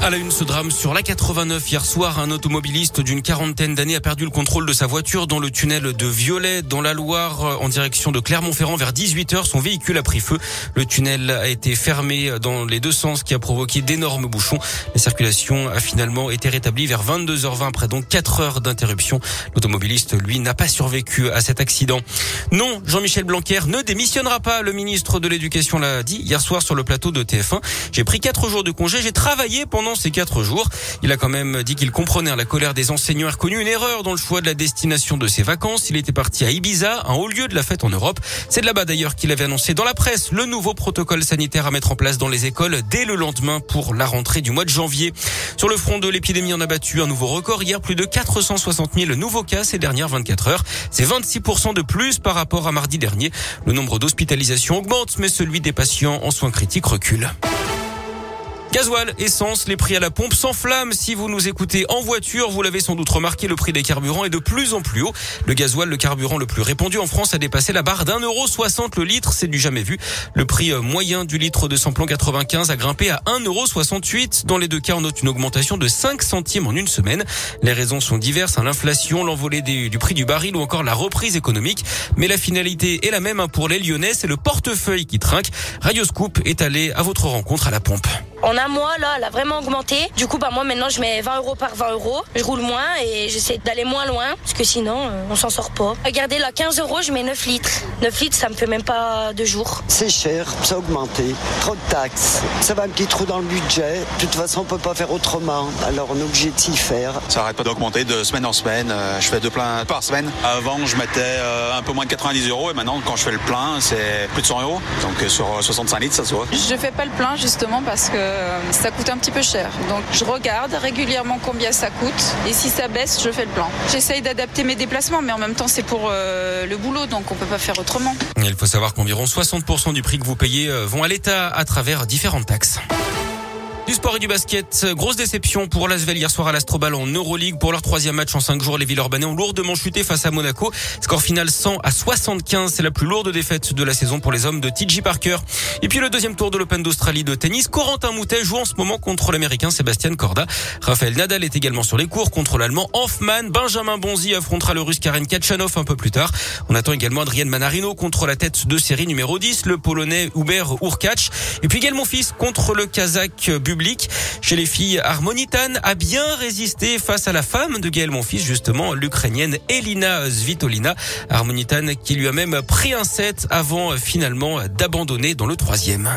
À la une, ce drame sur la 89 hier soir, un automobiliste d'une quarantaine d'années a perdu le contrôle de sa voiture dans le tunnel de Violet dans la Loire euh, en direction de Clermont-Ferrand vers 18h. Son véhicule a pris feu. Le tunnel a été fermé dans les deux sens qui a provoqué d'énormes bouchons. La circulation a finalement été rétablie vers 22h20 après donc 4 heures d'interruption. L'automobiliste, lui, n'a pas survécu à cet accident. Non, Jean-Michel Blanquer ne démissionnera pas. Le ministre de l'Éducation l'a dit hier soir sur le plateau de TF1. J'ai pris 4 jours de congé. J'ai travaillé pendant ces quatre jours. Il a quand même dit qu'il comprenait la colère des enseignants et reconnu une erreur dans le choix de la destination de ses vacances. Il était parti à Ibiza, un haut lieu de la fête en Europe. C'est de là-bas d'ailleurs qu'il avait annoncé dans la presse le nouveau protocole sanitaire à mettre en place dans les écoles dès le lendemain pour la rentrée du mois de janvier. Sur le front de l'épidémie, on a battu un nouveau record hier, plus de 460 000 nouveaux cas ces dernières 24 heures. C'est 26% de plus par rapport à mardi dernier. Le nombre d'hospitalisations augmente, mais celui des patients en soins critiques recule. Gasoil, essence, les prix à la pompe s'enflamment. Si vous nous écoutez en voiture, vous l'avez sans doute remarqué, le prix des carburants est de plus en plus haut. Le gasoil, le carburant le plus répandu en France, a dépassé la barre d'un euro soixante le litre. C'est du jamais vu. Le prix euh, moyen du litre de samplon 95 a grimpé à 1,68 euro. Dans les deux cas, on note une augmentation de 5 centimes en une semaine. Les raisons sont diverses. Hein. L'inflation, l'envolée du prix du baril ou encore la reprise économique. Mais la finalité est la même hein, pour les Lyonnais. C'est le portefeuille qui trinque. Radio Scoop est allé à votre rencontre à la pompe. En un mois, là, elle a vraiment augmenté. Du coup, bah, moi, maintenant, je mets 20 euros par 20 euros. Je roule moins et j'essaie d'aller moins loin parce que sinon, euh, on s'en sort pas. Regardez, là, 15 euros, je mets 9 litres. 9 litres, ça me fait même pas deux jours. C'est cher, ça a augmenté. Trop de taxes. Ça va un petit trou dans le budget. De toute façon, on peut pas faire autrement. Alors, on est obligé de s'y faire. Ça arrête pas d'augmenter de semaine en semaine. Euh, je fais deux pleins par semaine. Avant, je mettais euh, un peu moins de 90 euros et maintenant, quand je fais le plein, c'est plus de 100 euros. Donc, sur 65 litres, ça se voit. Je fais pas le plein justement parce que ça coûte un petit peu cher. Donc je regarde régulièrement combien ça coûte et si ça baisse, je fais le plan. J'essaye d'adapter mes déplacements, mais en même temps c'est pour euh, le boulot, donc on peut pas faire autrement. Il faut savoir qu'environ 60% du prix que vous payez euh, vont à l'État à travers différentes taxes. Du sport et du basket, grosse déception pour l'Asvel hier soir à l'Astrobal en Euroleague. Pour leur troisième match en cinq jours, les Villeurbanais ont lourdement chuté face à Monaco. Score final 100 à 75, c'est la plus lourde défaite de la saison pour les hommes de TJ Parker. Et puis le deuxième tour de l'Open d'Australie de tennis, Corentin Moutet joue en ce moment contre l'Américain Sébastien Corda. Raphaël Nadal est également sur les cours contre l'Allemand Hoffmann. Benjamin Bonzi affrontera le Russe Karen Kachanov un peu plus tard. On attend également Adrien Manarino contre la tête de série numéro 10, le Polonais Hubert Urkacz. Et puis également fils contre le Kazakh Chez les filles, Harmonitan a bien résisté face à la femme de Gaël Monfils, justement, l'Ukrainienne Elina Svitolina. Harmonitan qui lui a même pris un set avant finalement d'abandonner dans le troisième.